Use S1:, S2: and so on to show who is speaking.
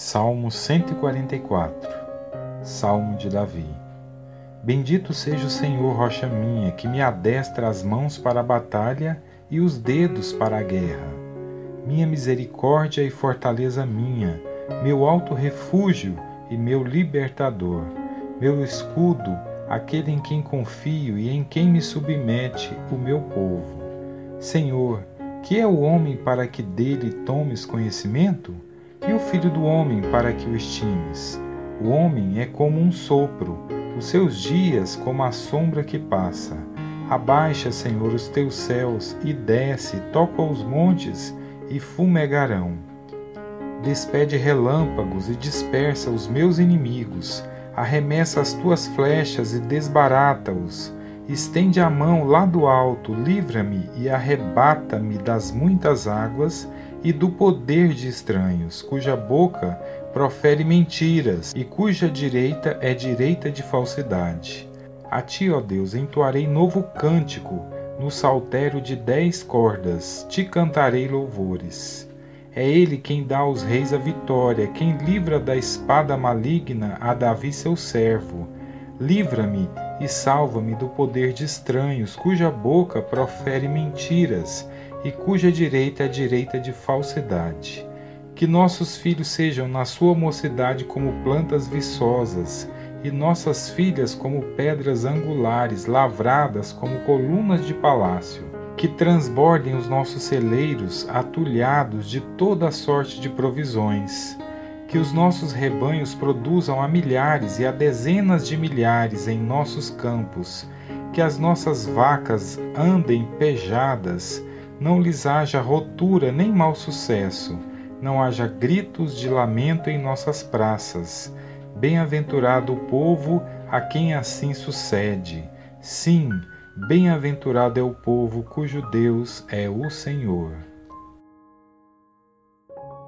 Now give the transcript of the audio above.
S1: Salmo 144 Salmo de Davi Bendito seja o Senhor, rocha minha, que me adestra as mãos para a batalha e os dedos para a guerra. Minha misericórdia e fortaleza minha, meu alto refúgio e meu libertador, meu escudo, aquele em quem confio e em quem me submete o meu povo. Senhor, que é o homem para que dele tomes conhecimento? E o filho do homem para que o estimes? O homem é como um sopro, os seus dias como a sombra que passa. Abaixa, Senhor, os teus céus e desce, toca os montes e fumegarão. Despede relâmpagos e dispersa os meus inimigos. Arremessa as tuas flechas e desbarata-os. Estende a mão lá do alto, livra-me e arrebata-me das muitas águas e do poder de estranhos, cuja boca profere mentiras e cuja direita é direita de falsidade. A ti, ó Deus, entoarei novo cântico, no saltério de dez cordas, te cantarei louvores. É ele quem dá aos reis a vitória, quem livra da espada maligna a Davi seu servo. Livra-me e salva-me do poder de estranhos, cuja boca profere mentiras e cuja direita é direita de falsidade. Que nossos filhos sejam na sua mocidade como plantas viçosas, e nossas filhas como pedras angulares, lavradas como colunas de palácio. Que transbordem os nossos celeiros atulhados de toda sorte de provisões. Que os nossos rebanhos produzam a milhares e a dezenas de milhares em nossos campos. Que as nossas vacas andem pejadas não lhes haja rotura nem mau sucesso, não haja gritos de lamento em nossas praças. Bem-aventurado o povo a quem assim sucede. Sim, bem-aventurado é o povo cujo Deus é o Senhor.